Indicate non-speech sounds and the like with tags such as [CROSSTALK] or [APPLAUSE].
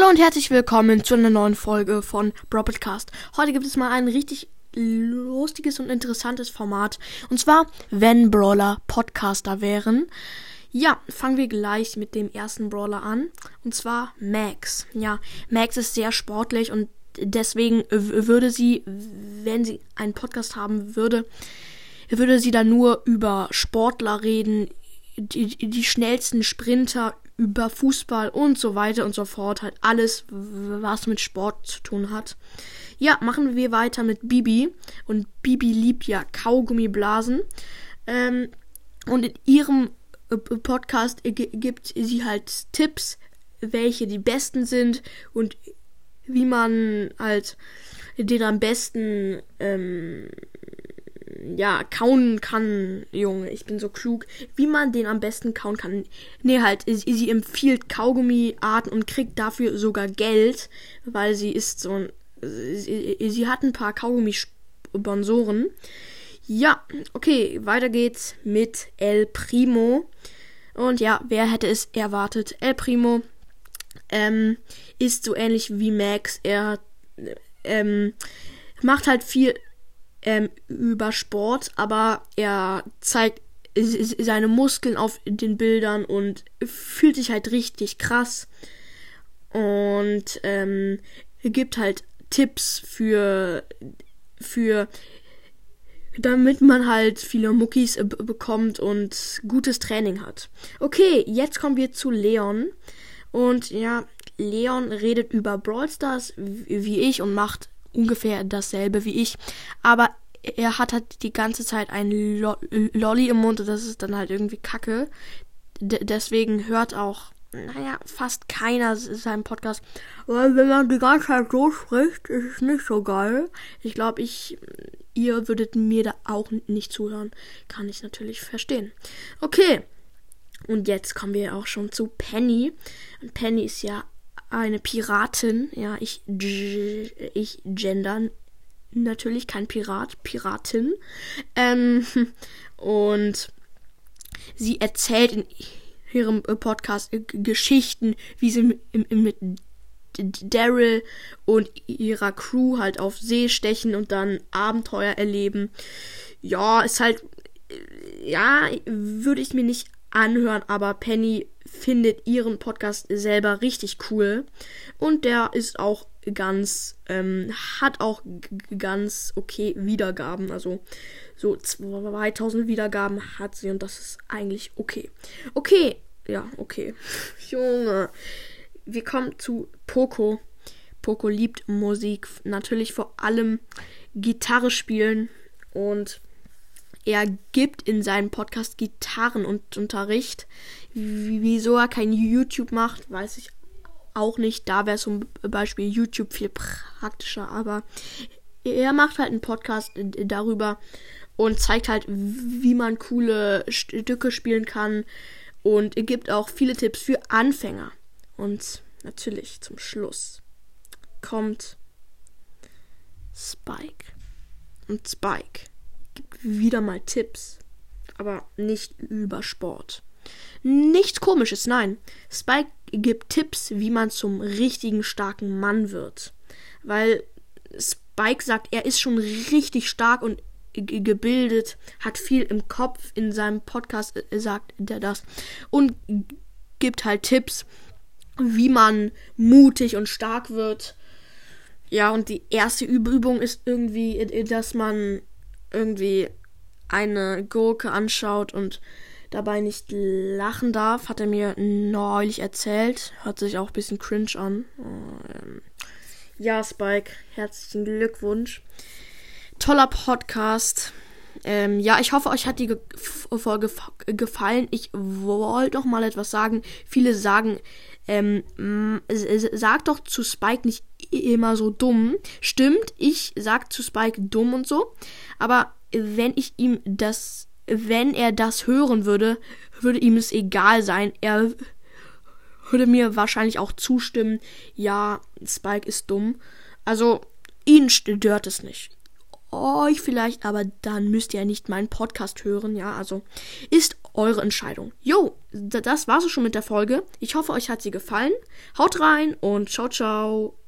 Hallo und herzlich willkommen zu einer neuen Folge von Broadcast. Heute gibt es mal ein richtig lustiges und interessantes Format. Und zwar, wenn Brawler Podcaster wären. Ja, fangen wir gleich mit dem ersten Brawler an. Und zwar Max. Ja, Max ist sehr sportlich und deswegen würde sie, wenn sie einen Podcast haben würde, würde sie dann nur über Sportler reden, die, die schnellsten Sprinter, über Fußball und so weiter und so fort. Halt alles, was mit Sport zu tun hat. Ja, machen wir weiter mit Bibi. Und Bibi liebt ja Kaugummiblasen. Ähm, und in ihrem äh, Podcast gibt sie halt Tipps, welche die besten sind und wie man halt den am besten ähm, ja, kauen kann, Junge, ich bin so klug, wie man den am besten kauen kann. Nee, halt, sie, empfiehlt Kaugummi-Arten und kriegt dafür sogar Geld, weil sie ist so ein, sie, sie hat ein paar Kaugummi-Sponsoren. Ja, okay, weiter geht's mit El Primo. Und ja, wer hätte es erwartet? El Primo ähm, ist so ähnlich wie Max. Er ähm, macht halt viel ähm, über Sport, aber er zeigt seine Muskeln auf den Bildern und fühlt sich halt richtig krass und ähm, gibt halt Tipps für für damit man halt viele Muckis äh, bekommt und gutes Training hat. Okay, jetzt kommen wir zu Leon und ja, Leon redet über Brawl Stars wie ich und macht ungefähr dasselbe wie ich. Aber er hat halt die ganze Zeit ein Lo Lolli im Mund und das ist dann halt irgendwie kacke. D deswegen hört auch, naja, fast keiner seinen Podcast. Weil wenn man die ganze Zeit so spricht, ist es nicht so geil. Ich glaube, ich, ihr würdet mir da auch nicht zuhören. Kann ich natürlich verstehen. Okay. Und jetzt kommen wir auch schon zu Penny. Und Penny ist ja eine Piratin. Ja, ich, ich gender natürlich kein Pirat, Piratin. Ähm, [LAUGHS] und sie erzählt in ihrem Podcast Geschichten, wie sie mit Daryl und ihrer Crew halt auf See stechen und dann Abenteuer erleben. Ja, ist halt, ja, würde ich mir nicht anhören, aber Penny findet ihren Podcast selber richtig cool und der ist auch ganz, ähm, hat auch ganz okay Wiedergaben, also so 2000 Wiedergaben hat sie und das ist eigentlich okay. Okay, ja, okay. [LAUGHS] Junge, wir kommen zu Poco. Poco liebt Musik, natürlich vor allem Gitarre spielen und er gibt in seinem Podcast Gitarrenunterricht. Wieso er kein YouTube macht, weiß ich auch nicht. Da wäre zum Beispiel YouTube viel praktischer. Aber er macht halt einen Podcast darüber und zeigt halt, wie man coole Stücke spielen kann. Und er gibt auch viele Tipps für Anfänger. Und natürlich zum Schluss kommt Spike. Und Spike wieder mal Tipps, aber nicht über Sport. Nichts komisches, nein. Spike gibt Tipps, wie man zum richtigen starken Mann wird. Weil Spike sagt, er ist schon richtig stark und gebildet, hat viel im Kopf. In seinem Podcast äh, sagt er das. Und gibt halt Tipps, wie man mutig und stark wird. Ja, und die erste Übung ist irgendwie, dass man irgendwie eine Gurke anschaut und dabei nicht lachen darf, hat er mir neulich erzählt. Hört sich auch ein bisschen cringe an. Ähm, ja, Spike, herzlichen Glückwunsch. Toller Podcast. Ähm, ja, ich hoffe, euch hat die Folge gefallen. Ich wollte doch mal etwas sagen. Viele sagen, ähm, sag doch zu Spike nicht immer so dumm. Stimmt, ich sag zu Spike dumm und so. Aber wenn ich ihm das, wenn er das hören würde, würde ihm es egal sein. Er würde mir wahrscheinlich auch zustimmen, ja, Spike ist dumm. Also, ihn stört es nicht. Euch vielleicht, aber dann müsst ihr ja nicht meinen Podcast hören, ja. Also, ist eure Entscheidung. Jo, das war's schon mit der Folge. Ich hoffe, euch hat sie gefallen. Haut rein und ciao, ciao.